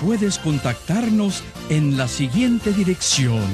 puedes contactarnos en la siguiente dirección.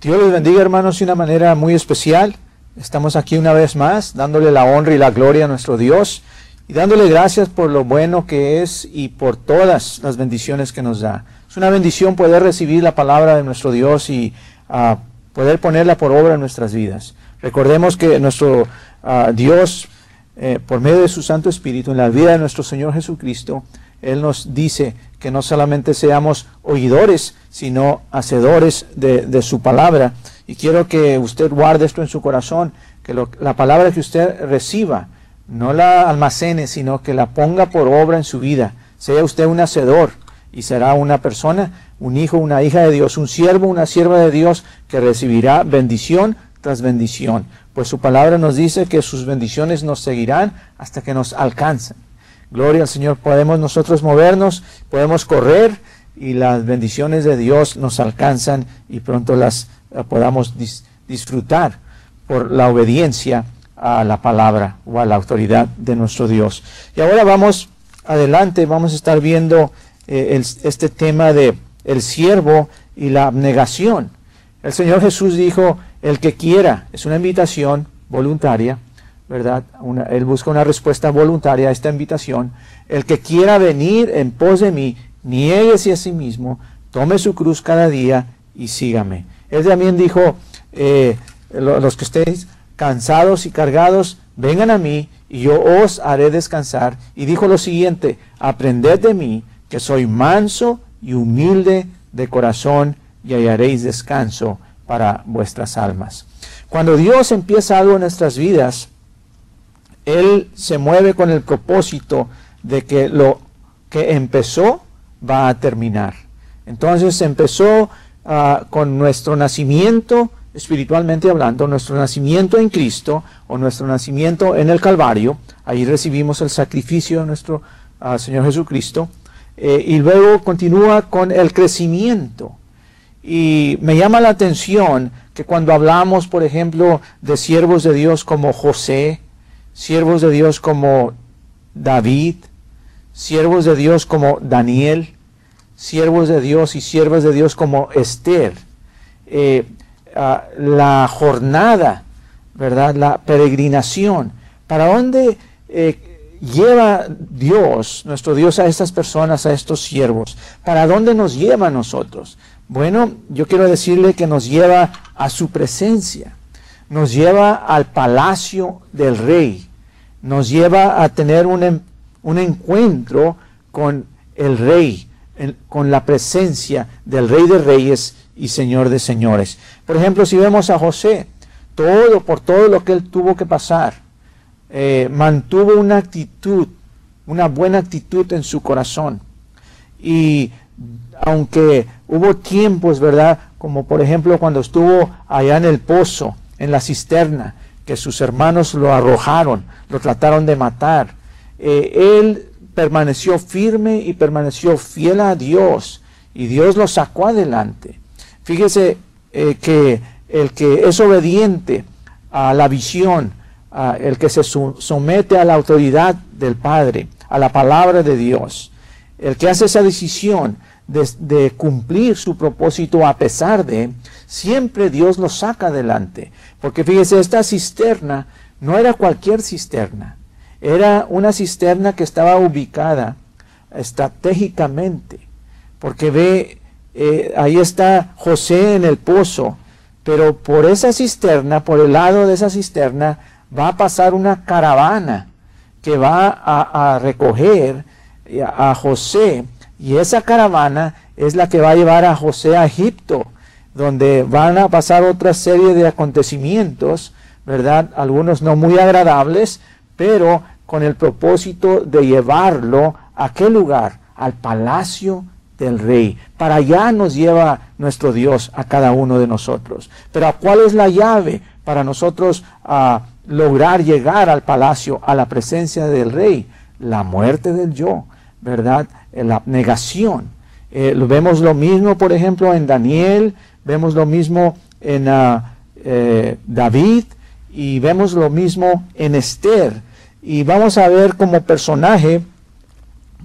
Dios les bendiga hermanos de una manera muy especial. Estamos aquí una vez más dándole la honra y la gloria a nuestro Dios y dándole gracias por lo bueno que es y por todas las bendiciones que nos da. Es una bendición poder recibir la palabra de nuestro Dios y ah, poder ponerla por obra en nuestras vidas. Recordemos que nuestro ah, Dios eh, por medio de su Santo Espíritu, en la vida de nuestro Señor Jesucristo, Él nos dice que no solamente seamos oidores, sino hacedores de, su palabra. Y quiero que usted guarde esto en su corazón, que la palabra que usted reciba, no la almacene, sino que la ponga por obra en su vida. Sea usted un hacedor y será una persona, un hijo, una hija de Dios, un siervo, una sierva de Dios que recibirá bendición tras bendición pues su palabra nos dice que sus bendiciones nos seguirán hasta que nos alcancen. Gloria al Señor, podemos nosotros movernos, podemos correr y las bendiciones de Dios nos alcanzan y pronto las eh, podamos disfrutar por la obediencia a la palabra o a la autoridad de nuestro Dios. Y ahora vamos adelante, vamos a estar viendo eh, este tema de el siervo y la abnegación. El Señor Jesús dijo, el que quiera, es una invitación voluntaria, ¿verdad? él busca una respuesta voluntaria a esta invitación. El que quiera venir en pos de mí, niéguese a sí mismo, tome su cruz cada día y sígame. Él también dijo, eh, los que estéis cansados y cargados, vengan a mí y yo os haré descansar. Y dijo lo siguiente, aprended de mí, que soy manso y humilde de corazón, y hallaréis descanso para vuestras almas. Cuando Dios empieza algo en nuestras vidas, Él se mueve con el propósito de que lo que empezó va a terminar. Entonces empezó ah, con nuestro nacimiento, espiritualmente hablando, nuestro nacimiento en Cristo o nuestro nacimiento en el Calvario. Ahí recibimos el sacrificio de nuestro ah, Señor Jesucristo. Eh, y luego continúa con el crecimiento y me llama la atención que cuando hablamos, por ejemplo, de siervos de Dios como José, siervos de Dios como David, siervos de Dios como Daniel, siervos de Dios y siervas de Dios como Esther, eh, ah, la jornada, ¿verdad? La peregrinación. ¿Para dónde eh, lleva Dios, nuestro Dios, a estas personas, a estos siervos? ¿Para dónde nos lleva a nosotros? Bueno, yo quiero decirle que nos lleva a su presencia, nos lleva al palacio del rey, nos lleva a tener un, un encuentro con el rey, con la presencia del rey de reyes y señor de señores. Por ejemplo, si vemos a José, todo por todo lo que él tuvo que pasar, eh, mantuvo una actitud, una buena actitud en su corazón. Y aunque hubo tiempos, ¿verdad? Como por ejemplo cuando estuvo allá en el pozo, en la cisterna, que sus hermanos lo arrojaron, lo trataron de matar. Eh, él permaneció firme y permaneció fiel a Dios y Dios lo sacó adelante. Fíjese eh, que el que es obediente a la visión, el que se somete a la autoridad del Padre, a la palabra de Dios, el que hace esa decisión de, cumplir su propósito a pesar de, siempre Dios lo saca adelante. Porque fíjese, esta cisterna no era cualquier cisterna, era una cisterna que estaba ubicada estratégicamente. Porque ve, eh, ahí está José en el pozo, pero por esa cisterna, por el lado de esa cisterna, va a pasar una caravana que va a, recoger a José y esa caravana es la que va a llevar a José a Egipto, donde van a pasar otra serie de acontecimientos, ¿verdad? Algunos no muy agradables, pero con el propósito de llevarlo a qué lugar? Al palacio del rey. Para allá nos lleva nuestro Dios a cada uno de nosotros. Pero ¿cuál es la llave para nosotros a lograr llegar al palacio, a la presencia del rey? La muerte del yo, ¿verdad? La abnegación. Eh, vemos lo mismo, por ejemplo, en Daniel, vemos lo mismo en ah, eh, David y vemos lo mismo en Esther. Y vamos a ver como personaje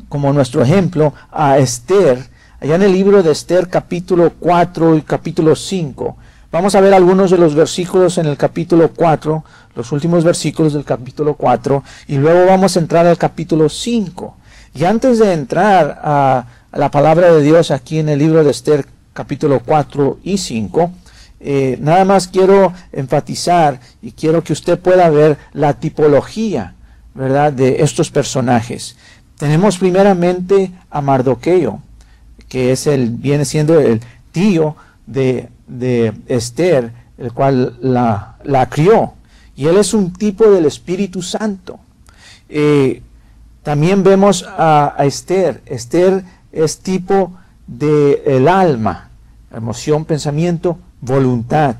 como nuestro ejemplo a Esther, allá en el libro de Esther capítulo 4 y capítulo 5. Vamos a ver algunos de los versículos en el capítulo 4, los últimos versículos del capítulo 4, y luego vamos a entrar al capítulo 5. Y antes de entrar a, la palabra de Dios aquí en el libro de Esther capítulo 4 y 5, eh, nada más quiero enfatizar y quiero que usted pueda ver la tipología, ¿verdad?, de estos personajes. Tenemos primeramente a Mardoqueo, que es el, viene siendo el tío de, Esther, el cual la, crió. Y él es un tipo del Espíritu Santo. Eh, también vemos a, Esther. Esther es tipo del el alma, emoción, pensamiento, voluntad.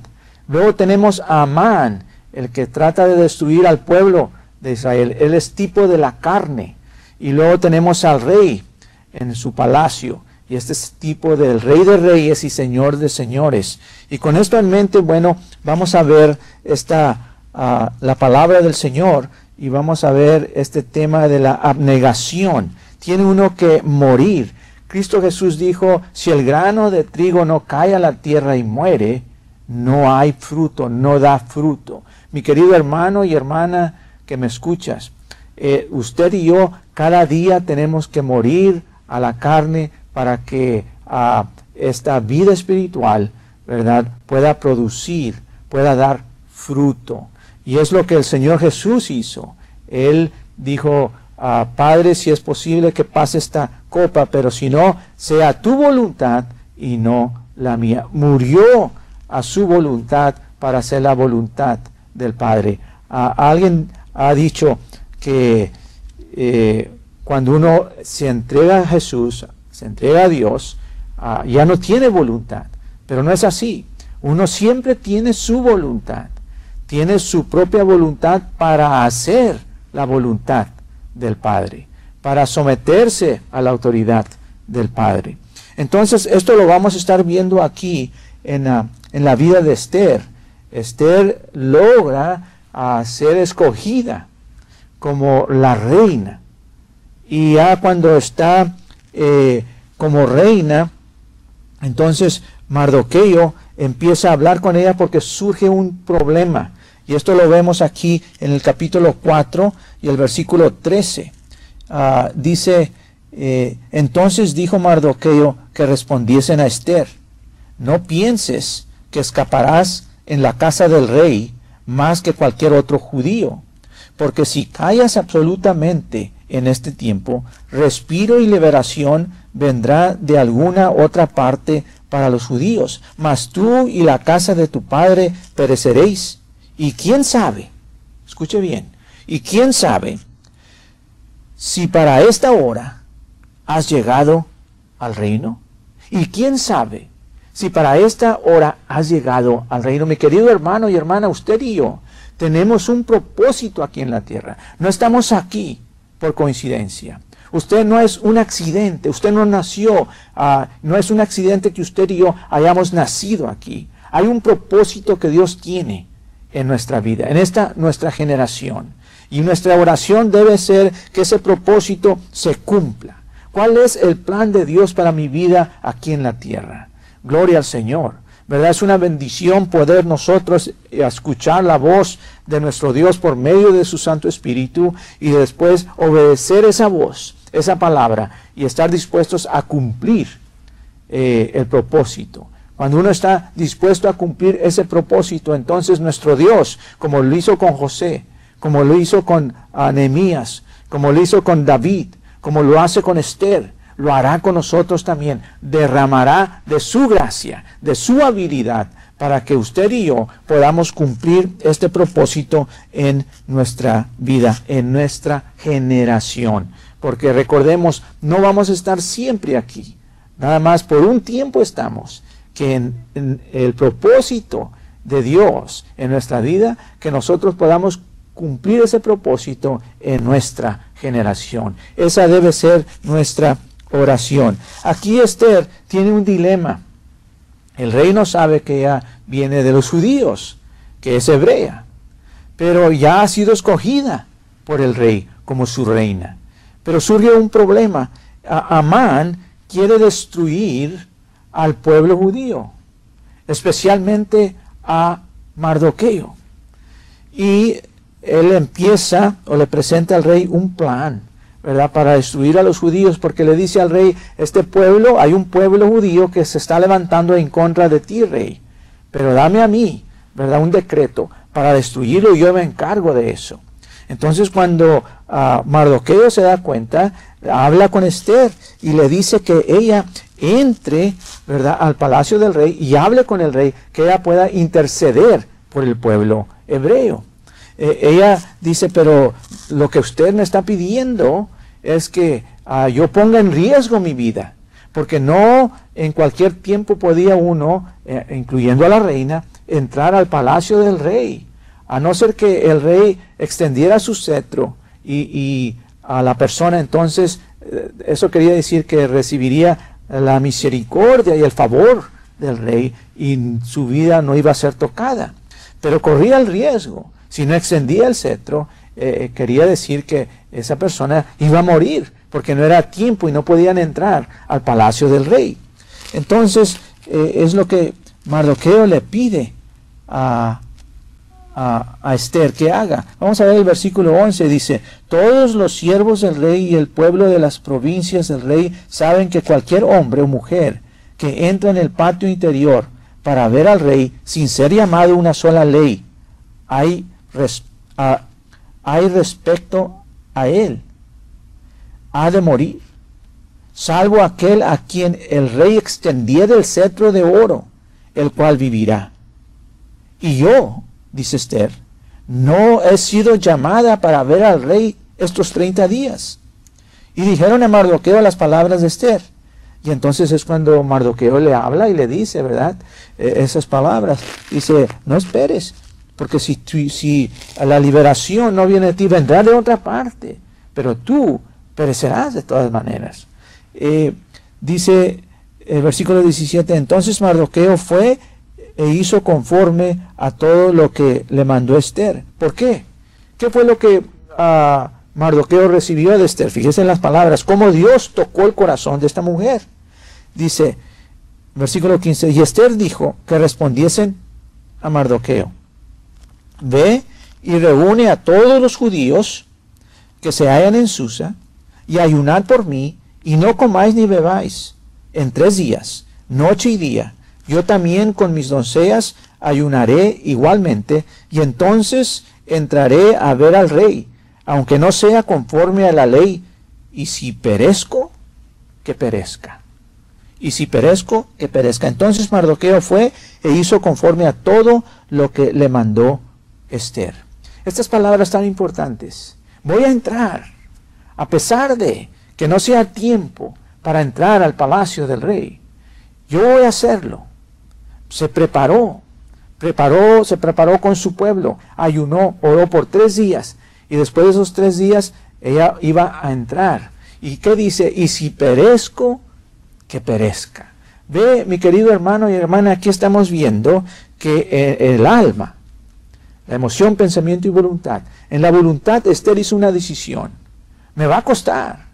Luego tenemos a Amán, el que trata de destruir al pueblo de Israel. Él es tipo de la carne. Y luego tenemos al rey en su palacio. Y este es tipo del rey de reyes y señor de señores. Y con esto en mente, bueno, vamos a ver esta, ah, la palabra del Señor y vamos a ver este tema de la abnegación. Tiene uno que morir. Cristo Jesús dijo, si el grano de trigo no cae a la tierra y muere, no hay fruto, no da fruto. Mi querido hermano y hermana que me escuchas, eh, usted y yo cada día tenemos que morir a la carne para que ah, esta vida espiritual, ¿verdad?, pueda producir, pueda dar fruto. Y es lo que el Señor Jesús hizo. Él dijo, ah, Padre, si es posible que pase esta copa, pero si no, sea tu voluntad y no la mía. Murió a su voluntad para hacer la voluntad del Padre. Alguien ha dicho que eh, cuando uno se entrega a Jesús, se entrega a Dios, ah, ya no tiene voluntad. Pero no es así. Uno siempre tiene su voluntad. Tiene su propia voluntad para hacer la voluntad del Padre, para someterse a la autoridad del Padre. Entonces, esto lo vamos a estar viendo aquí en la, en la vida de Esther. Esther logra ah, ser escogida como la reina. Y ya cuando está eh, como reina, entonces Mardoqueo empieza a hablar con ella porque surge un problema. Y esto lo vemos aquí en el capítulo 4 y el versículo 13. Ah, dice, eh, entonces dijo Mardoqueo que respondiesen a Esther, no pienses que escaparás en la casa del rey más que cualquier otro judío porque si callas absolutamente en este tiempo, respiro y liberación vendrá de alguna otra parte para los judíos, mas tú y la casa de tu padre pereceréis. Y quién sabe, escuche bien, y quién sabe si para esta hora has llegado al reino. Y quién sabe si para esta hora has llegado al reino. Mi querido hermano y hermana, usted y yo tenemos un propósito aquí en la tierra. No estamos aquí por coincidencia. Usted no es un accidente, usted no nació, ah, no es un accidente que usted y yo hayamos nacido aquí. Hay un propósito que Dios tiene en nuestra vida, en esta nuestra generación. Y nuestra oración debe ser que ese propósito se cumpla. ¿Cuál es el plan de Dios para mi vida aquí en la tierra? Gloria al Señor. ¿verdad? Es una bendición poder nosotros escuchar la voz de nuestro Dios por medio de su Santo Espíritu y después obedecer esa voz, esa palabra y estar dispuestos a cumplir eh, el propósito. Cuando uno está dispuesto a cumplir ese propósito, entonces nuestro Dios, como lo hizo con José, como lo hizo con Nehemías, como lo hizo con David, como lo hace con Esther, lo hará con nosotros también. Derramará de su gracia, de su habilidad, para que usted y yo podamos cumplir este propósito en nuestra vida, en nuestra generación. Porque recordemos, no vamos a estar siempre aquí. Nada más por un tiempo estamos. Que en, el propósito de Dios en nuestra vida, que nosotros podamos cumplir ese propósito en nuestra generación. Esa debe ser nuestra oración. Aquí Esther tiene un dilema. El rey no sabe que ella viene de los judíos, que es hebrea, pero ya ha sido escogida por el rey como su reina. Pero surge un problema. Amán quiere destruir al pueblo judío, especialmente a Mardoqueo. Y él empieza o le presenta al rey un plan ¿verdad? Para destruir a los judíos, porque le dice al rey, este pueblo, hay un pueblo judío que se está levantando en contra de ti, rey, pero dame a mí, ¿verdad? Un decreto para destruirlo yo me encargo de eso. Entonces cuando uh, Mardoqueo se da cuenta, habla con Esther y le dice que ella entre, ¿verdad?, al palacio del rey y hable con el rey, que ella pueda interceder por el pueblo hebreo. Eh, ella dice, pero lo que usted me está pidiendo es que ah, yo ponga en riesgo mi vida, porque no en cualquier tiempo podía uno, eh, incluyendo a la reina, entrar al palacio del rey, a no ser que el rey extendiera su cetro y, a la persona entonces, eh, eso quería decir que recibiría la misericordia y el favor del rey y su vida no iba a ser tocada, pero corría el riesgo si no extendía el cetro, eh, quería decir que esa persona iba a morir, porque no era tiempo y no podían entrar al palacio del rey. Entonces, eh, es lo que Mardoqueo le pide a, a, Esther que haga. Vamos a ver el versículo 11, dice, todos los siervos del rey y el pueblo de las provincias del rey saben que cualquier hombre o mujer que entra en el patio interior para ver al rey sin ser llamado una sola ley, hay hay respecto a él. Ha de morir, salvo aquel a quien el rey extendiera el cetro de oro, el cual vivirá. Y yo, dice Esther, no he sido llamada para ver al rey estos 30 días. Y dijeron a Mardoqueo las palabras de Esther. Y entonces es cuando Mardoqueo le habla y le dice, ¿verdad? E, esas palabras. Dice, no esperes, porque si, si la liberación no viene de ti, vendrá de otra parte. Pero tú perecerás de todas maneras. Eh, dice el versículo 17, entonces Mardoqueo fue e hizo conforme a todo lo que le mandó Esther. ¿Por qué? ¿Qué fue lo que uh, Mardoqueo recibió de Esther? Fíjese en las palabras, cómo Dios tocó el corazón de esta mujer. Dice, versículo 15, y Esther dijo que respondiesen a Mardoqueo. Ve y reúne a todos los judíos que se hallan en Susa, y ayunad por mí, y no comáis ni bebáis, en tres días, noche y día. Yo también con mis doncellas ayunaré igualmente, y entonces entraré a ver al rey, aunque no sea conforme a la ley, y si perezco, que perezca. Y si perezco, que perezca. Entonces Mardoqueo fue e hizo conforme a todo lo que le mandó Esther. Estas palabras tan importantes. Voy a entrar, a pesar de que no sea tiempo para entrar al palacio del rey. Yo voy a hacerlo. Se preparó, preparó, se preparó con su pueblo, ayunó, oró por tres días y después de esos tres días ella iba a entrar. ¿Y qué dice? Y si perezco, que perezca. Ve, mi querido hermano y hermana, aquí estamos viendo que eh, el alma, la emoción, pensamiento y voluntad. En la voluntad Esther hizo una decisión. Me va a costar.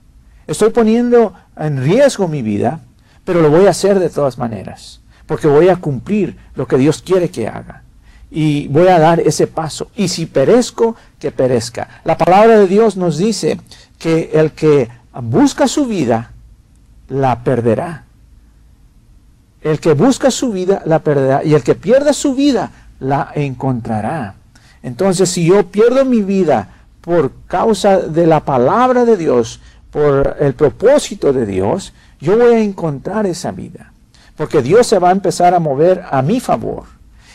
Estoy poniendo en riesgo mi vida, pero lo voy a hacer de todas maneras, porque voy a cumplir lo que Dios quiere que haga. Y voy a dar ese paso. Y si perezco, que perezca. La palabra de Dios nos dice que el que busca su vida, la perderá. El que busca su vida, la perderá. Y el que pierda su vida, la encontrará. Entonces, si yo pierdo mi vida por causa de la palabra de Dios, por el propósito de Dios, yo voy a encontrar esa vida. Porque Dios se va a empezar a mover a mi favor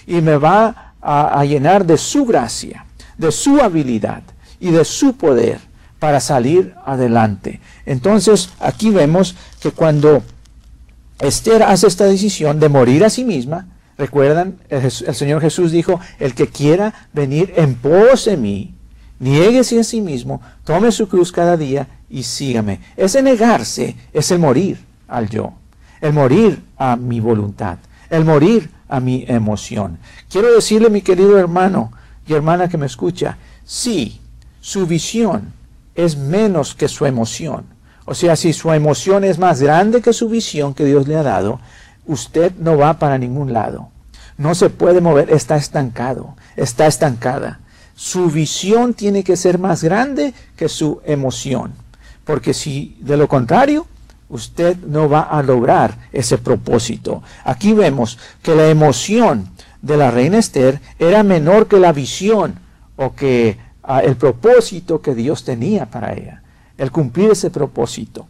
y me va a, llenar de su gracia, de su habilidad y de su poder para salir adelante. Entonces aquí vemos que cuando Esther hace esta decisión de morir a sí misma, recuerdan, el, Señor Jesús dijo, el que quiera venir en pos de mí, niéguese a sí mismo, tome su cruz cada día y sígame. Ese negarse es el morir al yo, el morir a mi voluntad, el morir a mi emoción. Quiero decirle, mi querido hermano y hermana que me escucha, sí, su visión es menos que su emoción. O sea, si su emoción es más grande que su visión que Dios le ha dado, usted no va para ningún lado. No se puede mover, está estancado, está estancada. Su visión tiene que ser más grande que su emoción. Porque si de lo contrario, usted no va a lograr ese propósito. Aquí vemos que la emoción de la reina Esther era menor que la visión o que ah, el propósito que Dios tenía para ella, el cumplir ese propósito.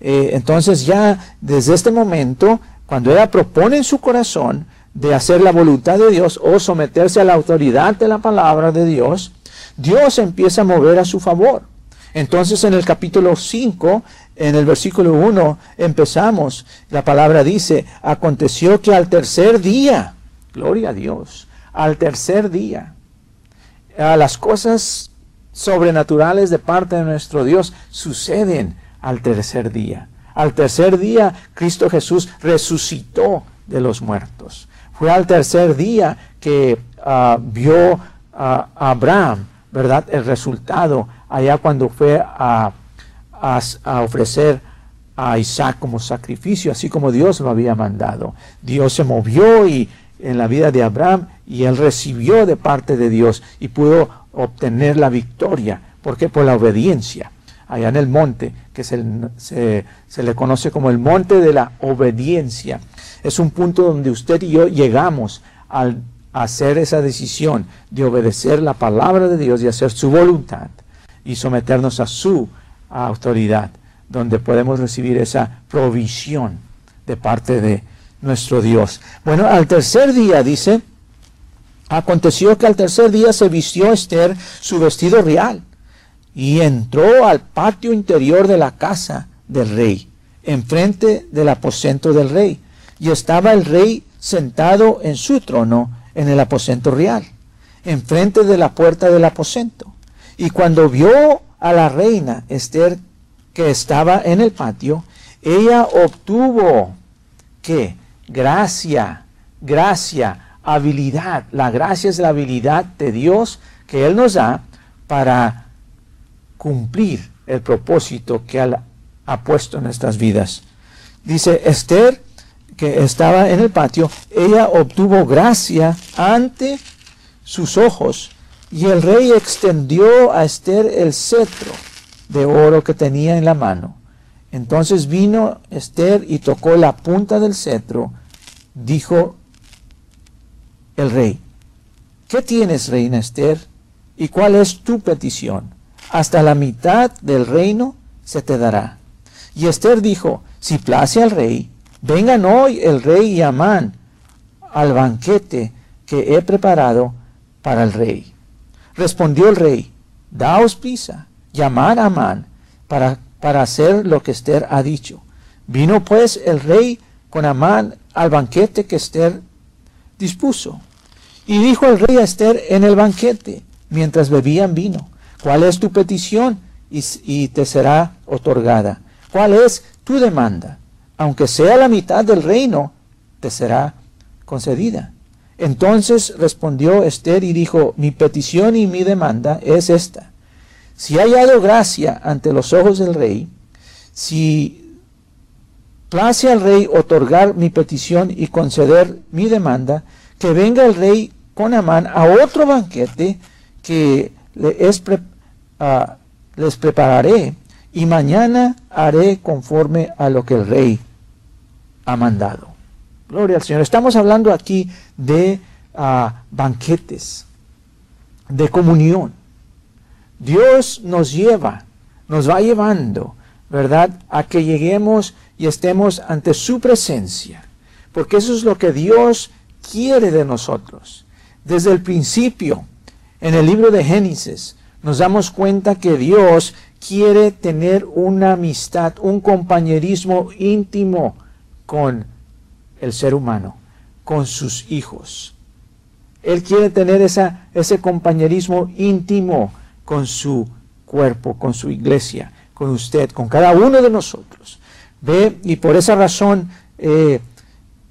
Eh, entonces ya desde este momento, cuando ella propone en su corazón de hacer la voluntad de Dios o someterse a la autoridad de la palabra de Dios, Dios empieza a mover a su favor. Entonces en el capítulo 5, en el versículo 1, empezamos, la palabra dice, aconteció que al tercer día, gloria a Dios, al tercer día, a las cosas sobrenaturales de parte de nuestro Dios suceden al tercer día. Al tercer día Cristo Jesús resucitó de los muertos. Fue al tercer día que ah, vio a Abraham, ¿verdad? El resultado allá cuando fue a, ofrecer a Isaac como sacrificio, así como Dios lo había mandado. Dios se movió y en la vida de Abraham y él recibió de parte de Dios y pudo obtener la victoria. ¿Por qué? Por la obediencia. Allá en el monte, que se, se le conoce como el monte de la obediencia. Es un punto donde usted y yo llegamos al hacer esa decisión de obedecer la palabra de Dios y hacer su voluntad y someternos a su autoridad, donde podemos recibir esa provisión de parte de nuestro Dios. Bueno, al tercer día dice, aconteció que al tercer día se vistió Esther su vestido real y entró al patio interior de la casa del rey, enfrente del aposento del rey, y estaba el rey sentado en su trono en el aposento real, enfrente de la puerta del aposento. Y cuando vio a la reina Esther que estaba en el patio, ella obtuvo que gracia, gracia, habilidad. La gracia es la habilidad de Dios que Él nos da para cumplir el propósito que Él ha puesto en nuestras vidas. Dice Esther, que estaba en el patio, ella obtuvo gracia ante sus ojos y el rey extendió a Esther el cetro de oro que tenía en la mano. Entonces vino Esther y tocó la punta del cetro. Dijo el rey, ¿qué tienes, reina Esther? ¿Y cuál es tu petición? Hasta la mitad del reino se te dará. Y Esther dijo, si place al rey, vengan hoy el rey y Amán al banquete que he preparado para el rey. Respondió el rey, daos prisa, llamar a Amán para, para hacer lo que Esther ha dicho. Vino pues el rey con Amán al banquete que Esther dispuso. Y dijo el rey a Esther en el banquete, mientras bebían vino, ¿cuál es tu petición? Y, y te será otorgada. ¿Cuál es tu demanda? Aunque sea la mitad del reino, te será concedida. Entonces respondió Esther y dijo, mi petición y mi demanda es esta. Si hay hallado gracia ante los ojos del rey, si place al rey otorgar mi petición y conceder mi demanda, que venga el rey con Amán a otro banquete que ah, les prepararé, y mañana haré conforme a lo que el rey ha mandado. Gloria al Señor. Estamos hablando aquí de ah, banquetes, de comunión, Dios nos lleva, nos va llevando, ¿verdad? A que lleguemos y estemos ante su presencia. Porque eso es lo que Dios quiere de nosotros. Desde el principio, en el libro de Génesis, nos damos cuenta que Dios quiere tener una amistad, un compañerismo íntimo con el ser humano, con sus hijos. Él quiere tener esa, ese compañerismo íntimo con su cuerpo, con su iglesia, con usted, con cada uno de nosotros. Ve, y por esa razón eh,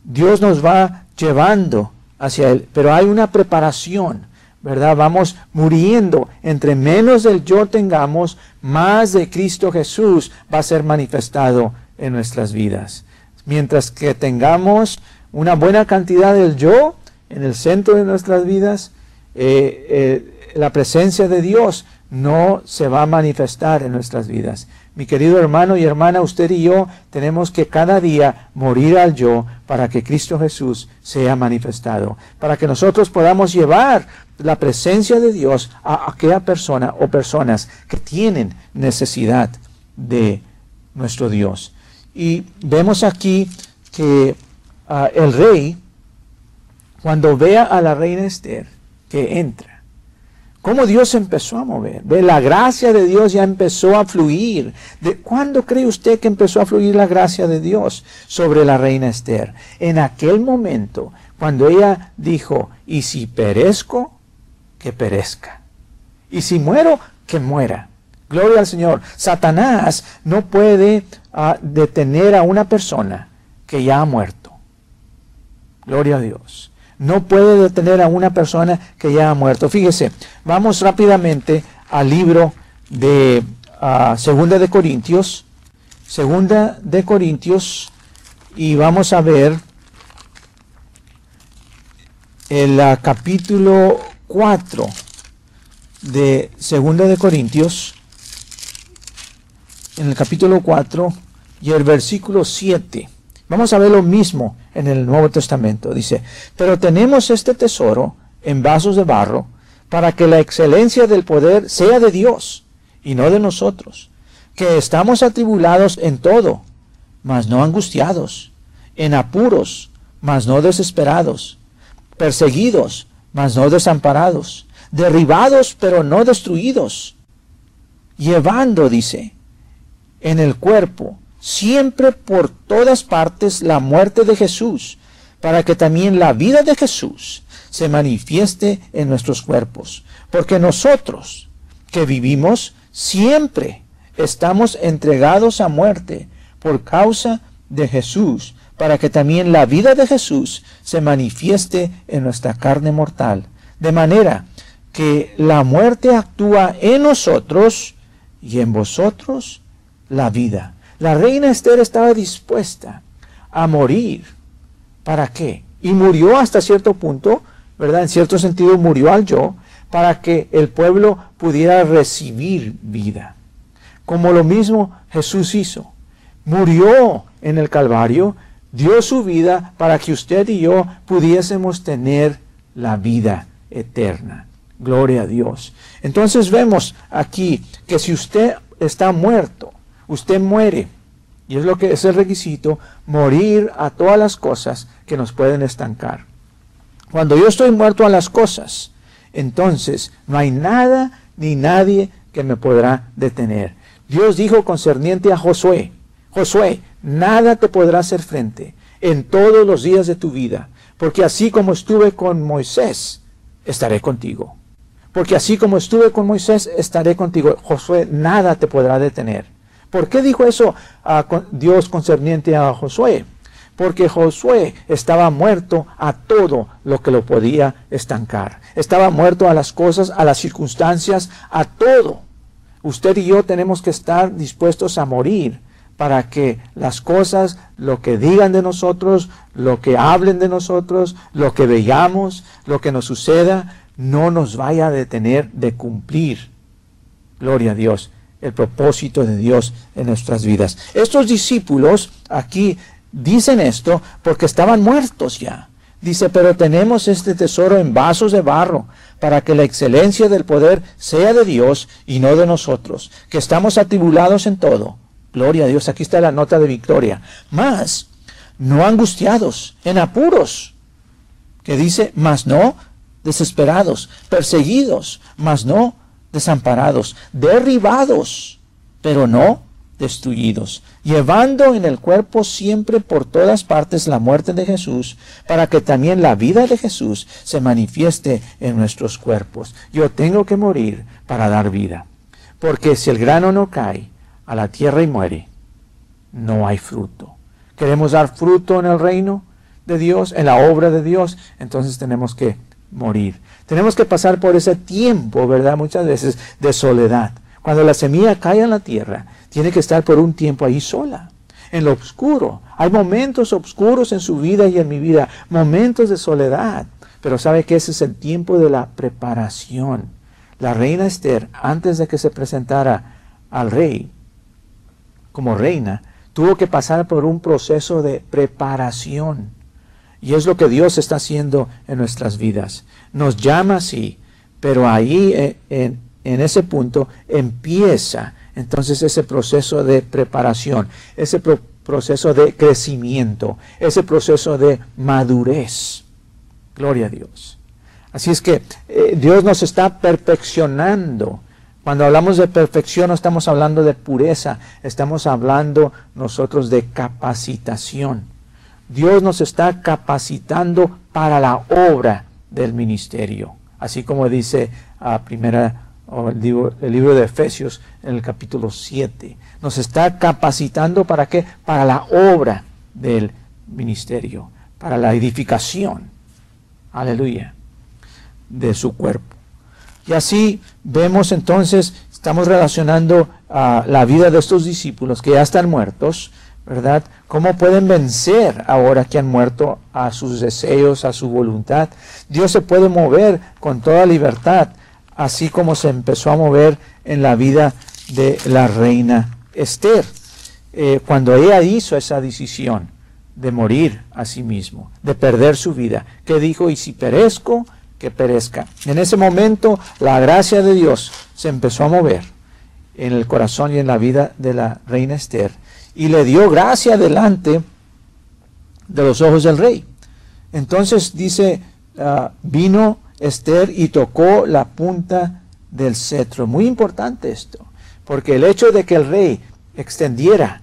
Dios nos va llevando hacia Él, pero hay una preparación, ¿verdad? Vamos muriendo. Entre menos del yo tengamos, más de Cristo Jesús va a ser manifestado en nuestras vidas. Mientras que tengamos una buena cantidad del yo en el centro de nuestras vidas, eh, eh, la presencia de Dios no se va a manifestar en nuestras vidas. Mi querido hermano y hermana, usted y yo tenemos que cada día morir al yo para que Cristo Jesús sea manifestado, para que nosotros podamos llevar la presencia de Dios a aquella persona o personas que tienen necesidad de nuestro Dios. Y vemos aquí que ah, el rey, cuando vea a la reina Esther que entra, cómo Dios empezó a mover. ¿Ve? La gracia de Dios ya empezó a fluir. ¿De cuándo cree usted que empezó a fluir la gracia de Dios sobre la reina Esther? En aquel momento, cuando ella dijo, y si perezco, que perezca. Y si muero, que muera. Gloria al Señor. Satanás no puede ah, detener a una persona que ya ha muerto. Gloria a Dios no puede detener a una persona que ya ha muerto. Fíjese, vamos rápidamente al libro de ah, Segunda de Corintios, Segunda de Corintios, y vamos a ver el ah, capítulo 4 de Segunda de Corintios, en el capítulo 4 y el versículo 7. Vamos a ver lo mismo en el Nuevo Testamento. Dice, pero tenemos este tesoro en vasos de barro para que la excelencia del poder sea de Dios y no de nosotros, que estamos atribulados en todo, mas no angustiados, en apuros, mas no desesperados, perseguidos, mas no desamparados, derribados, pero no destruidos, llevando, dice, en el cuerpo siempre por todas partes la muerte de Jesús, para que también la vida de Jesús se manifieste en nuestros cuerpos. Porque nosotros que vivimos siempre estamos entregados a muerte por causa de Jesús, para que también la vida de Jesús se manifieste en nuestra carne mortal. De manera que la muerte actúa en nosotros y en vosotros la vida. La reina Esther estaba dispuesta a morir. ¿Para qué? Y murió hasta cierto punto, ¿verdad? En cierto sentido murió al yo, para que el pueblo pudiera recibir vida. Como lo mismo Jesús hizo. Murió en el Calvario, dio su vida para que usted y yo pudiésemos tener la vida eterna. Gloria a Dios. Entonces vemos aquí que si usted está muerto, usted muere. Y es lo que es el requisito, morir a todas las cosas que nos pueden estancar. Cuando yo estoy muerto a las cosas, entonces no hay nada ni nadie que me podrá detener. Dios dijo concerniente a Josué, Josué, nada te podrá hacer frente en todos los días de tu vida, porque así como estuve con Moisés, estaré contigo. Porque así como estuve con Moisés, estaré contigo. Josué, nada te podrá detener. ¿Por qué dijo eso a Dios concerniente a Josué? Porque Josué estaba muerto a todo lo que lo podía estancar. Estaba muerto a las cosas, a las circunstancias, a todo. Usted y yo tenemos que estar dispuestos a morir para que las cosas, lo que digan de nosotros, lo que hablen de nosotros, lo que veamos, lo que nos suceda, no nos vaya a detener de cumplir. Gloria a Dios el propósito de Dios en nuestras vidas. Estos discípulos aquí dicen esto porque estaban muertos ya. Dice, pero tenemos este tesoro en vasos de barro para que la excelencia del poder sea de Dios y no de nosotros, que estamos atribulados en todo. Gloria a Dios, aquí está la nota de victoria. Más, no angustiados, en apuros, que dice, más no desesperados, perseguidos, mas no desamparados, derribados, pero no destruidos, llevando en el cuerpo siempre por todas partes la muerte de Jesús, para que también la vida de Jesús se manifieste en nuestros cuerpos. Yo tengo que morir para dar vida, porque si el grano no cae a la tierra y muere, no hay fruto. ¿Queremos dar fruto en el reino de Dios, en la obra de Dios? Entonces tenemos que morir. Tenemos que pasar por ese tiempo, ¿verdad? Muchas veces de soledad. Cuando la semilla cae en la tierra, tiene que estar por un tiempo ahí sola, en lo oscuro. Hay momentos oscuros en su vida y en mi vida, momentos de soledad. Pero sabe que ese es el tiempo de la preparación. La reina Esther, antes de que se presentara al rey como reina, tuvo que pasar por un proceso de preparación. Y es lo que Dios está haciendo en nuestras vidas. Nos llama así, pero ahí eh, en, en ese punto empieza entonces ese proceso de preparación, ese proceso de crecimiento, ese proceso de madurez. Gloria a Dios. Así es que eh, Dios nos está perfeccionando. Cuando hablamos de perfección no estamos hablando de pureza, estamos hablando nosotros de capacitación. Dios nos está capacitando para la obra del ministerio. Así como dice a primera el libro, de Efesios en el capítulo 7. Nos está capacitando para qué? Para la obra del ministerio, para la edificación, aleluya, de su cuerpo. Y así vemos entonces, estamos relacionando a la vida de estos discípulos que ya están muertos, ¿verdad? ¿Cómo pueden vencer ahora que han muerto a sus deseos, a su voluntad? Dios se puede mover con toda libertad así como se empezó a mover en la vida de la reina Esther, eh, cuando ella hizo esa decisión de morir a sí mismo, de perder su vida, que dijo, y si perezco, que perezca. En ese momento la gracia de Dios se empezó a mover en el corazón y en la vida de la reina Esther, y le dio gracia delante de los ojos del rey. Entonces dice, ah, vino Esther y tocó la punta del cetro. Muy importante esto, porque el hecho de que el rey extendiera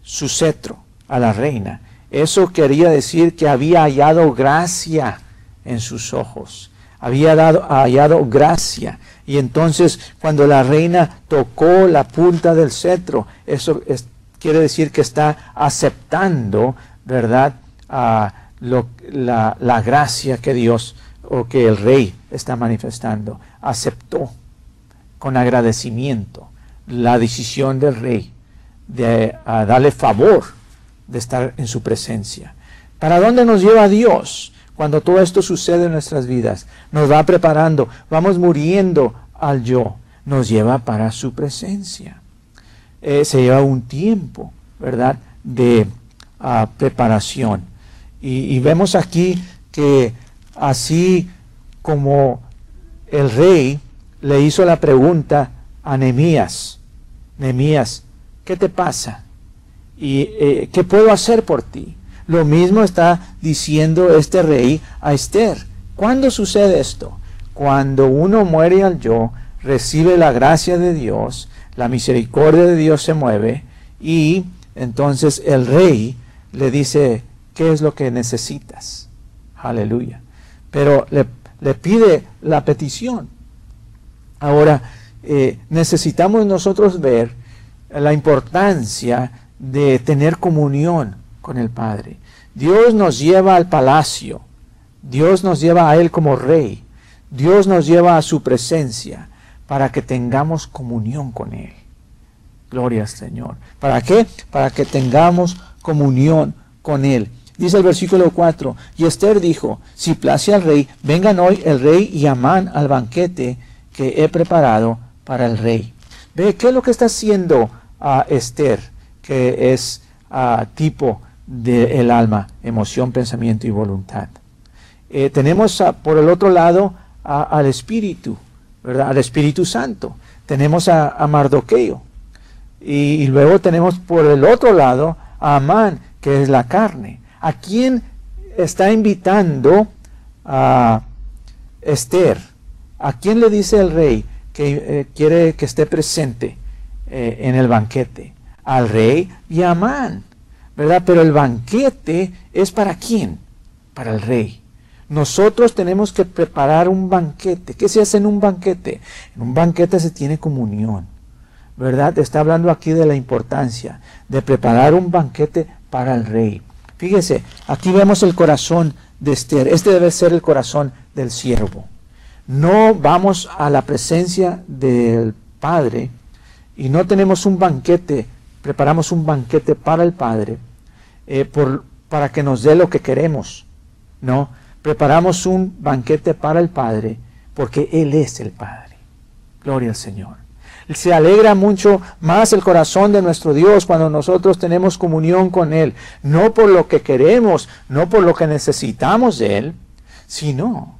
su cetro a la reina, eso quería decir que había hallado gracia en sus ojos, había dado, hallado gracia. Y entonces cuando la reina tocó la punta del cetro, eso quiere decir que está aceptando, ¿verdad? la, la gracia que Dios o que el rey está manifestando, aceptó con agradecimiento la decisión del rey de darle favor de estar en su presencia. ¿Para dónde nos lleva Dios cuando todo esto sucede en nuestras vidas? Nos va preparando, vamos muriendo al yo, nos lleva para su presencia. Eh, se lleva un tiempo, ¿verdad?, de ah, preparación. y vemos aquí que así como el rey le hizo la pregunta a Nemías, Nemías, ¿qué te pasa? ¿Y eh, qué puedo hacer por ti? Lo mismo está diciendo este rey a Esther. ¿Cuándo sucede esto? Cuando uno muere al yo, recibe la gracia de Dios, la misericordia de Dios se mueve y entonces el rey le dice, ¿qué es lo que necesitas? Aleluya pero le, pide la petición. Ahora, eh, necesitamos nosotros ver la importancia de tener comunión con el Padre. Dios nos lleva al palacio, Dios nos lleva a Él como rey, Dios nos lleva a su presencia para que tengamos comunión con Él. Gloria al Señor. ¿Para qué? Para que tengamos comunión con Él. Dice el versículo 4, y Esther dijo, si place al rey, vengan hoy el rey y Amán al banquete que he preparado para el rey. Ve, ¿qué es lo que está haciendo a Esther? Que es tipo del alma, emoción, pensamiento y voluntad. Eh, tenemos por el otro lado al Espíritu, ¿verdad? Al Espíritu Santo. Tenemos a, Mardoqueo. Y, luego tenemos por el otro lado a Amán, que es la carne. ¿A quién está invitando a Esther? ¿A quién le dice el rey que eh, quiere que esté presente eh, en el banquete? Al rey y a Amán, ¿verdad? Pero el banquete es para quién? Para el rey. Nosotros tenemos que preparar un banquete. ¿Qué se hace en un banquete? En un banquete se tiene comunión. ¿Verdad? Está hablando aquí de la importancia de preparar un banquete para el rey. Fíjese, aquí vemos el corazón de Esther. Este debe ser el corazón del siervo. No vamos a la presencia del Padre y no tenemos un banquete, preparamos un banquete para el Padre eh, para que nos dé lo que queremos. No, preparamos un banquete para el Padre porque Él es el Padre. Gloria al Señor. Se alegra mucho más el corazón de nuestro Dios cuando nosotros tenemos comunión con Él, no por lo que queremos, no por lo que necesitamos de Él, sino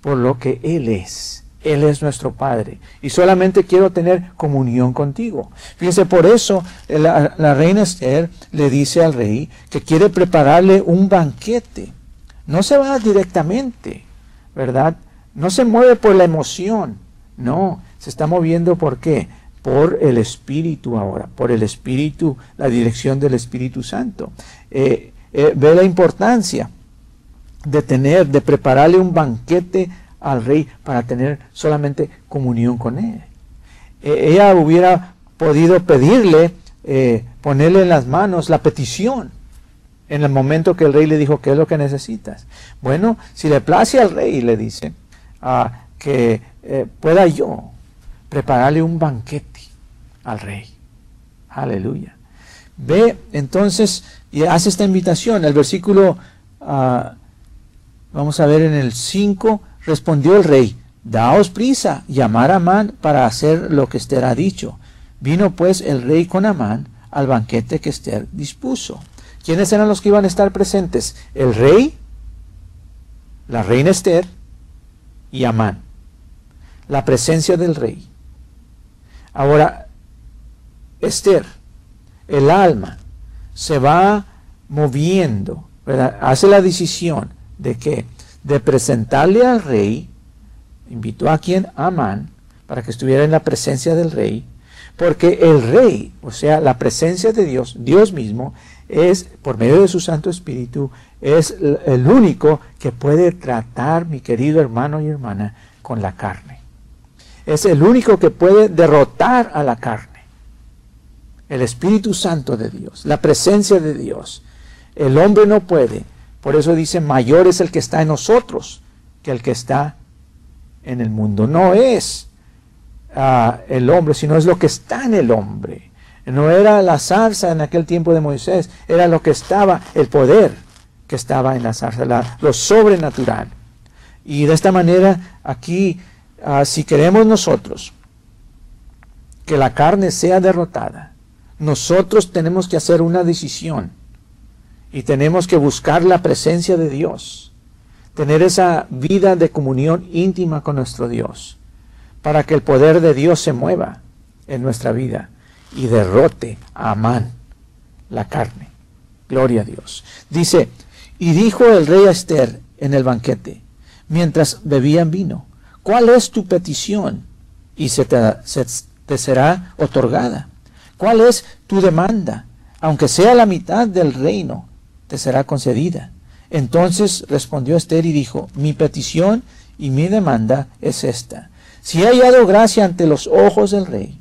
por lo que Él es. Él es nuestro Padre. Y solamente quiero tener comunión contigo. Fíjense, por eso la, la reina Esther le dice al rey que quiere prepararle un banquete no se va directamente, ¿verdad? No se mueve por la emoción, no, se está moviendo por qué? Por el Espíritu ahora, por el Espíritu, la dirección del Espíritu Santo. Eh, eh, ve la importancia de tener, de prepararle un banquete al rey para tener solamente comunión con él. Eh, ella hubiera podido pedirle, ponerle en las manos la petición, en el momento que el rey le dijo, ¿qué es lo que necesitas? Bueno, si le place al rey, le dice, ah, que eh, pueda yo prepararle un banquete al rey. Aleluya. Ve entonces y hace esta invitación. El versículo, ah, vamos a ver en el 5, respondió el rey, daos prisa, llamar a Amán para hacer lo que Esther ha dicho. Vino pues el rey con Amán al banquete que Esther dispuso. ¿Quiénes eran los que iban a estar presentes? El rey, la reina Esther y Amán. La presencia del rey. Ahora, Esther, el alma, se va moviendo, hace la decisión de que de presentarle al rey, invitó a quien Amán, para que estuviera en la presencia del rey, porque el rey, o sea, la presencia de Dios, Dios mismo, es, por medio de su Santo Espíritu, es el único que puede tratar, mi querido hermano y hermana, con la carne. Es el único que puede derrotar a la carne. El Espíritu Santo de Dios, la presencia de Dios. El hombre no puede. Por eso dice, mayor es el que está en nosotros que el que está en el mundo. No es ah, el hombre, sino es lo que está en el hombre. No era la zarza en aquel tiempo de Moisés, era lo que estaba, el poder que estaba en la zarza, lo sobrenatural. Y de esta manera, aquí, ah, si queremos nosotros que la carne sea derrotada, nosotros tenemos que hacer una decisión y tenemos que buscar la presencia de Dios, tener esa vida de comunión íntima con nuestro Dios, para que el poder de Dios se mueva en nuestra vida y derrote a Amán, la carne. Gloria a Dios. Dice, y dijo el rey a Esther en el banquete, mientras bebían vino, ¿cuál es tu petición? Y se te, será otorgada. ¿Cuál es tu demanda? Aunque sea la mitad del reino, te será concedida. Entonces respondió Esther y dijo, mi petición y mi demanda es esta. Si he hallado gracia ante los ojos del rey,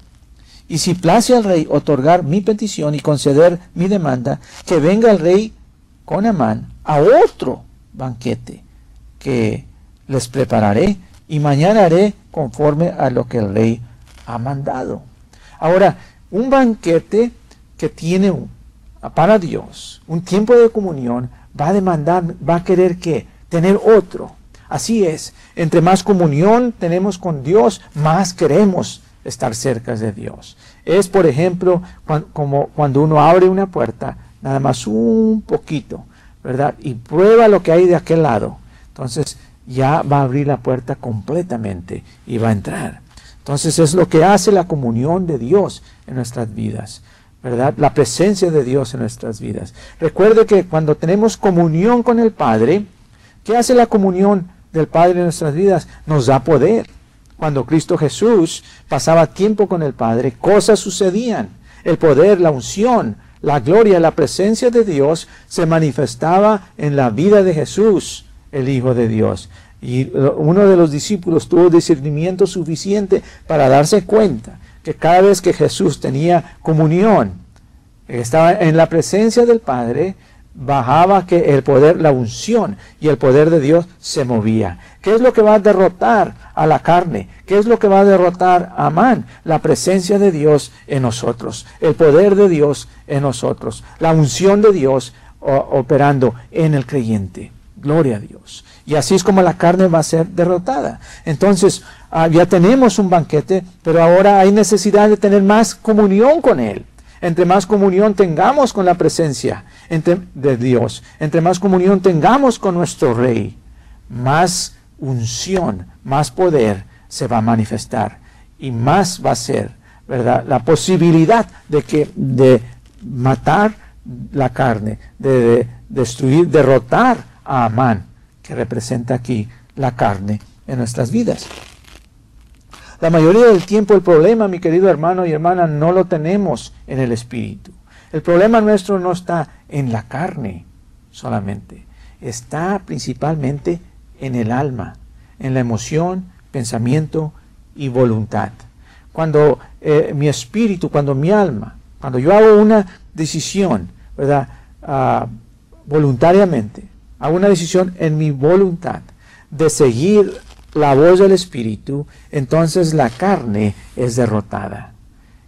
y si place al rey otorgar mi petición y conceder mi demanda, que venga el rey con Amán a otro banquete que les prepararé y mañana haré conforme a lo que el rey ha mandado. Ahora, un banquete que tiene para Dios un tiempo de comunión va a demandar, va a querer que tener otro. Así es, entre más comunión tenemos con Dios, más queremos estar cerca de Dios. Es, por ejemplo, como cuando uno abre una puerta, nada más un poquito, ¿verdad? Y prueba lo que hay de aquel lado. Entonces ya va a abrir la puerta completamente y va a entrar. Entonces es lo que hace la comunión de Dios en nuestras vidas, ¿verdad? La presencia de Dios en nuestras vidas. Recuerde que cuando tenemos comunión con el Padre, ¿qué hace la comunión del Padre en nuestras vidas? Nos da poder. Cuando Cristo Jesús pasaba tiempo con el Padre, cosas sucedían. El poder, la unción, la gloria, la presencia de Dios se manifestaba en la vida de Jesús, el Hijo de Dios. Y uno de los discípulos tuvo discernimiento suficiente para darse cuenta que cada vez que Jesús tenía comunión, estaba en la presencia del Padre, bajaba que el poder, la unción y el poder de Dios se movía. ¿Qué es lo que va a derrotar a la carne? ¿Qué es lo que va a derrotar a Amán? La presencia de Dios en nosotros, el poder de Dios en nosotros, la unción de Dios operando en el creyente. Gloria a Dios. Y así es como la carne va a ser derrotada. Entonces, ah, ya tenemos un banquete, pero ahora hay necesidad de tener más comunión con Él. Entre más comunión tengamos con la presencia de Dios, entre más comunión tengamos con nuestro Rey, más unción, más poder se va a manifestar y más va a ser, ¿verdad? La posibilidad de que de matar la carne, de, destruir, derrotar a Amán, que representa aquí la carne en nuestras vidas. La mayoría del tiempo el problema, mi querido hermano y hermana, no lo tenemos en el espíritu. El problema nuestro no está en la carne solamente, está principalmente en el alma, en la emoción, pensamiento y voluntad. Cuando eh, mi espíritu, cuando mi alma, cuando yo hago una decisión, ¿verdad? Ah, voluntariamente, hago una decisión en mi voluntad de seguir la voz del espíritu, entonces la carne es derrotada,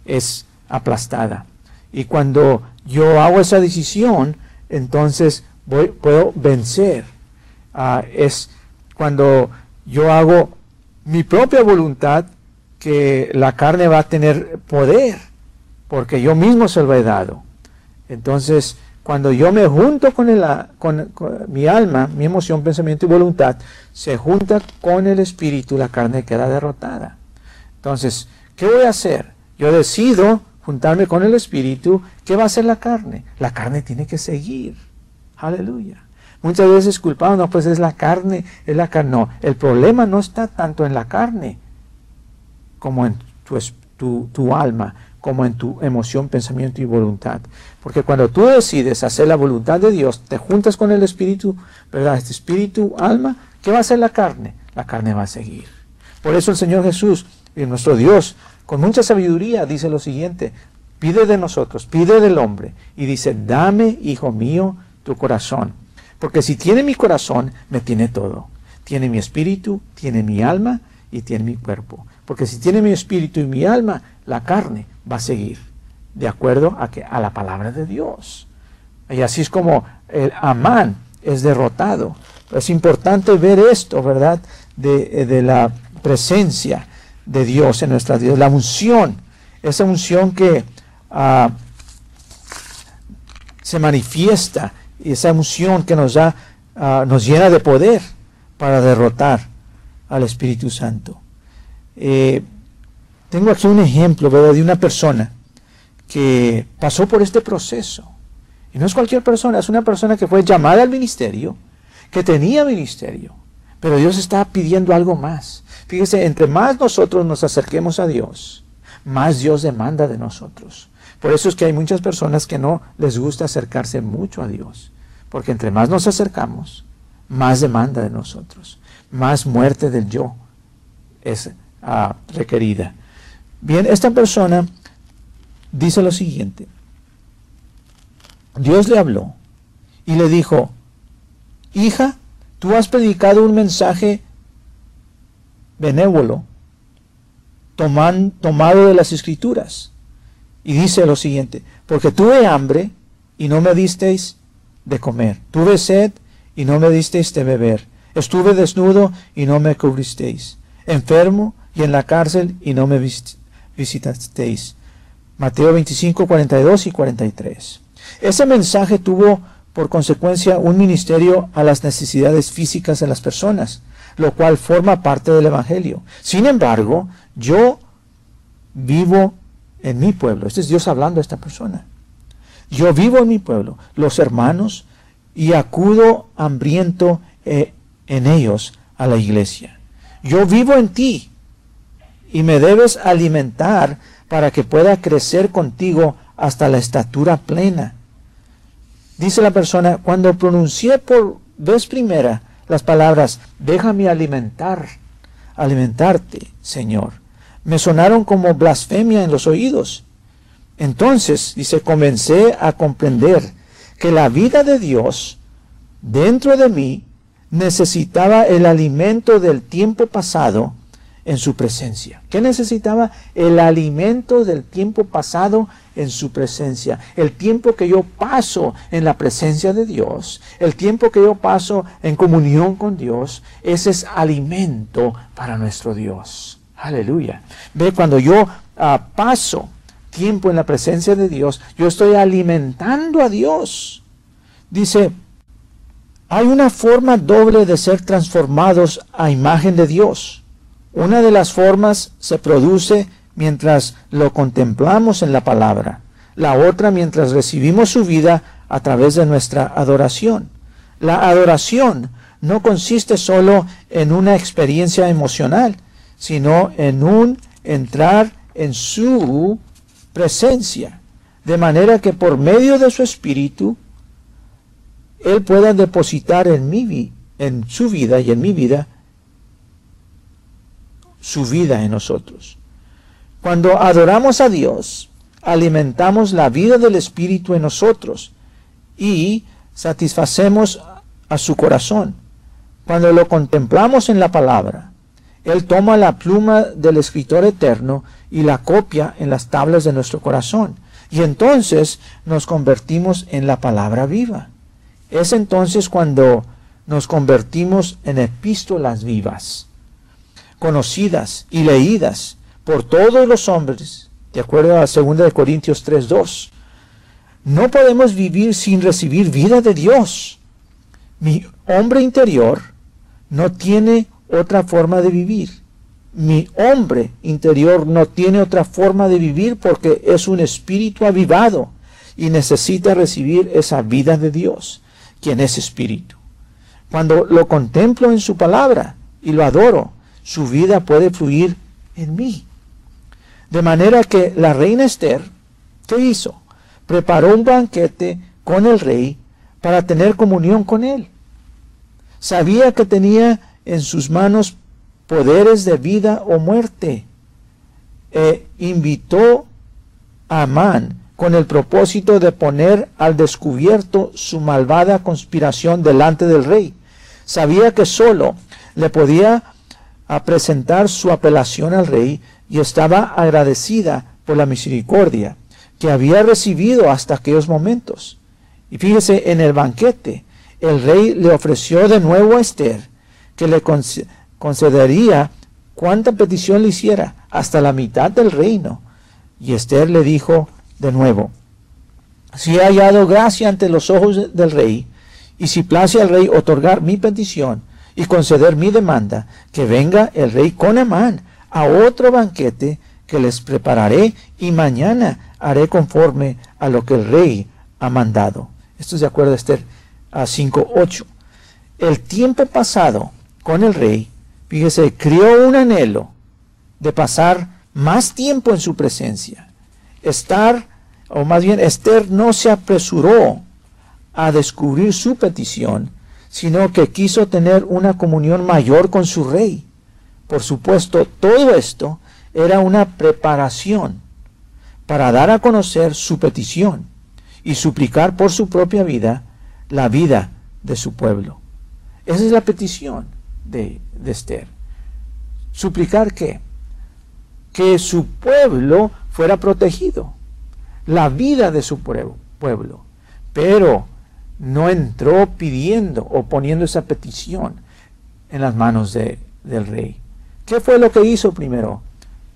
es aplastada. Y cuando yo hago esa decisión, entonces voy, puedo vencer. Ah, es cuando yo hago mi propia voluntad que la carne va a tener poder, porque yo mismo se lo he dado. Entonces, cuando yo me junto con, el, con, mi alma, mi emoción, pensamiento y voluntad, se junta con el espíritu, la carne queda derrotada. Entonces, ¿qué voy a hacer? Yo decido juntarme con el espíritu, ¿qué va a hacer la carne? La carne tiene que seguir. Aleluya. Muchas veces culpamos, no, pues es la carne, es la carne. No, el problema no está tanto en la carne como en tu, tu, alma, como en tu emoción, pensamiento y voluntad. Porque cuando tú decides hacer la voluntad de Dios, te juntas con el espíritu, ¿verdad? Este espíritu, alma, ¿qué va a hacer la carne? La carne va a seguir. Por eso el Señor Jesús y nuestro Dios, con mucha sabiduría, dice lo siguiente, pide de nosotros, pide del hombre, y dice, dame, hijo mío, tu corazón porque si tiene mi corazón, me tiene todo. Tiene mi espíritu, tiene mi alma y tiene mi cuerpo. Porque si tiene mi espíritu y mi alma, la carne va a seguir de acuerdo a, que, a la palabra de Dios. Y así es como el Amán es derrotado. Es importante ver esto, ¿verdad? De, de la presencia de Dios en nuestras vidas, la unción, esa unción que ah, se manifiesta y esa emoción que nos da, ah, nos llena de poder para derrotar al Espíritu Santo. Eh, tengo aquí un ejemplo de una persona que pasó por este proceso. Y no es cualquier persona, es una persona que fue llamada al ministerio, que tenía ministerio, pero Dios está pidiendo algo más. Fíjese, entre más nosotros nos acerquemos a Dios, más Dios demanda de nosotros. Por eso es que hay muchas personas que no les gusta acercarse mucho a Dios. Porque entre más nos acercamos, más demanda de nosotros, más muerte del yo es ah, requerida. Bien, esta persona dice lo siguiente. Dios le habló y le dijo, hija, tú has predicado un mensaje benévolo, tomado de las escrituras. Y dice lo siguiente, porque tuve hambre y no me disteis de comer. Tuve sed y no me disteis de beber. Estuve desnudo y no me cubristeis. Enfermo y en la cárcel y no me visitasteis. Mateo 25, 42 y 43. Ese mensaje tuvo por consecuencia un ministerio a las necesidades físicas de las personas, lo cual forma parte del Evangelio. Sin embargo, yo vivo en mi pueblo. Este es Dios hablando a esta persona. Yo vivo en mi pueblo, los hermanos, y acudo hambriento eh, en ellos a la iglesia. Yo vivo en ti y me debes alimentar para que pueda crecer contigo hasta la estatura plena. Dice la persona, cuando pronuncié por vez primera las palabras, déjame alimentar, alimentarte, Señor, me sonaron como blasfemia en los oídos. Entonces, dice, comencé a comprender que la vida de Dios dentro de mí necesitaba el alimento del tiempo pasado en su presencia. ¿Qué necesitaba? El alimento del tiempo pasado en su presencia. El tiempo que yo paso en la presencia de Dios, el tiempo que yo paso en comunión con Dios, ese es alimento para nuestro Dios. Aleluya. Ve, cuando yo ah, paso tiempo en la presencia de Dios, yo estoy alimentando a Dios. Dice, hay una forma doble de ser transformados a imagen de Dios. Una de las formas se produce mientras lo contemplamos en la palabra, la otra mientras recibimos su vida a través de nuestra adoración. La adoración no consiste solo en una experiencia emocional, sino en un entrar en su presencia, de manera que por medio de su espíritu él pueda depositar en mi en su vida y en mi vida su vida en nosotros. Cuando adoramos a Dios, alimentamos la vida del Espíritu en nosotros y satisfacemos a su corazón. Cuando lo contemplamos en la palabra, él toma la pluma del escritor eterno y la copia en las tablas de nuestro corazón. Y entonces nos convertimos en la palabra viva. Es entonces cuando nos convertimos en epístolas vivas, conocidas y leídas por todos los hombres, de acuerdo a 2 Corintios 3.2. No podemos vivir sin recibir vida de Dios. Mi hombre interior no tiene otra forma de vivir. Mi hombre interior no tiene otra forma de vivir porque es un espíritu avivado y necesita recibir esa vida de Dios, quien es espíritu. Cuando lo contemplo en su palabra y lo adoro, su vida puede fluir en mí. De manera que la reina Esther, ¿qué hizo? Preparó un banquete con el rey para tener comunión con él. Sabía que tenía en sus manos poderes de vida o muerte. E invitó a Amán con el propósito de poner al descubierto su malvada conspiración delante del rey. Sabía que sólo le podía presentar su apelación al rey y estaba agradecida por la misericordia que había recibido hasta aquellos momentos. Y fíjese, en el banquete, el rey le ofreció de nuevo a Esther que le concedería cuanta petición le hiciera, hasta la mitad del reino. Y Esther le dijo de nuevo, si he hallado gracia ante los ojos del rey, y si place al rey otorgar mi petición y conceder mi demanda, que venga el rey con Amán a otro banquete que les prepararé y mañana haré conforme a lo que el rey ha mandado. Esto es de acuerdo a Esther a 5.8. El tiempo pasado con el rey, fíjese, crió un anhelo de pasar más tiempo en su presencia. Estar, o más bien Esther no se apresuró a descubrir su petición, sino que quiso tener una comunión mayor con su rey. Por supuesto, todo esto era una preparación para dar a conocer su petición y suplicar por su propia vida la vida de su pueblo. Esa es la petición de, Esther. Suplicar que, que su pueblo fuera protegido, la vida de su pueblo, pero no entró pidiendo o poniendo esa petición en las manos de, del rey. ¿Qué fue lo que hizo primero?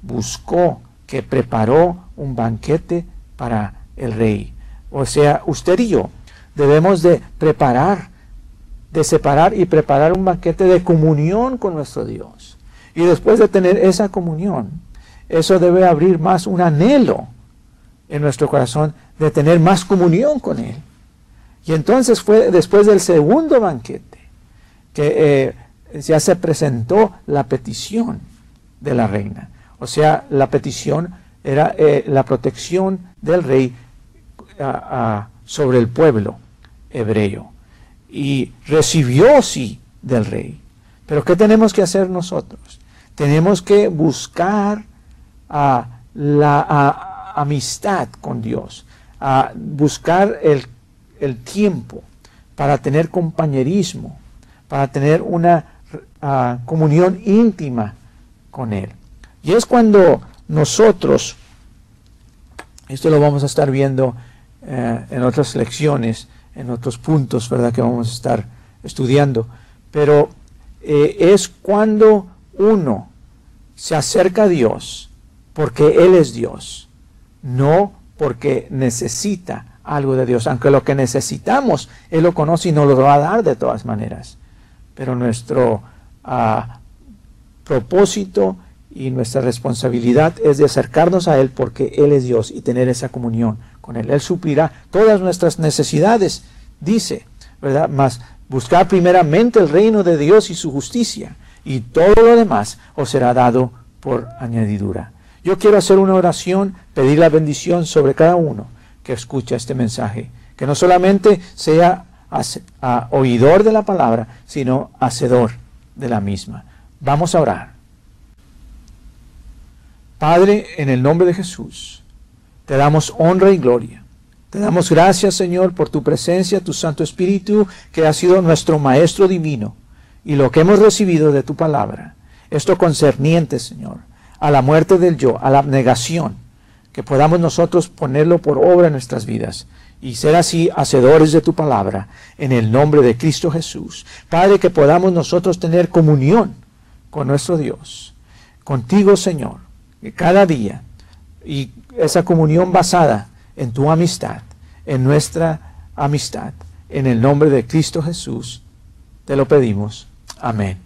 Buscó que preparó un banquete para el rey. O sea, usted y yo debemos de preparar de separar y preparar un banquete de comunión con nuestro Dios. Y después de tener esa comunión, eso debe abrir más un anhelo en nuestro corazón de tener más comunión con Él. Y entonces fue después del segundo banquete que eh, ya se presentó la petición de la reina. O sea, la petición era eh, la protección del rey sobre el pueblo hebreo. Y recibió sí del rey. Pero ¿qué tenemos que hacer nosotros? Tenemos que buscar la amistad con Dios, a buscar el, el, tiempo para tener compañerismo, para tener una comunión íntima con Él. Y es cuando nosotros, esto lo vamos a estar viendo eh, en otras lecciones, en otros puntos, ¿verdad? Que vamos a estar estudiando. Pero eh, es cuando uno se acerca a Dios porque Él es Dios, no porque necesita algo de Dios, aunque lo que necesitamos Él lo conoce y nos lo va a dar de todas maneras. Pero nuestro ah, propósito y nuestra responsabilidad es de acercarnos a Él porque Él es Dios y tener esa comunión con Él. Él suplirá todas nuestras necesidades, dice, ¿verdad? Mas buscar primeramente el reino de Dios y su justicia y todo lo demás os será dado por añadidura. Yo quiero hacer una oración, pedir la bendición sobre cada uno que escucha este mensaje, que no solamente sea oidor de la palabra, sino hacedor de la misma. Vamos a orar. Padre, en el nombre de Jesús, te damos honra y gloria. Te damos gracias, Señor, por tu presencia, tu Santo Espíritu, que ha sido nuestro Maestro Divino, y lo que hemos recibido de tu palabra. Esto concerniente, Señor, a la muerte del yo, a la abnegación, que podamos nosotros ponerlo por obra en nuestras vidas y ser así hacedores de tu palabra, en el nombre de Cristo Jesús. Padre, que podamos nosotros tener comunión con nuestro Dios, contigo, Señor, cada día y esa comunión basada en tu amistad, en nuestra amistad. En el nombre de Cristo Jesús, te lo pedimos. Amén.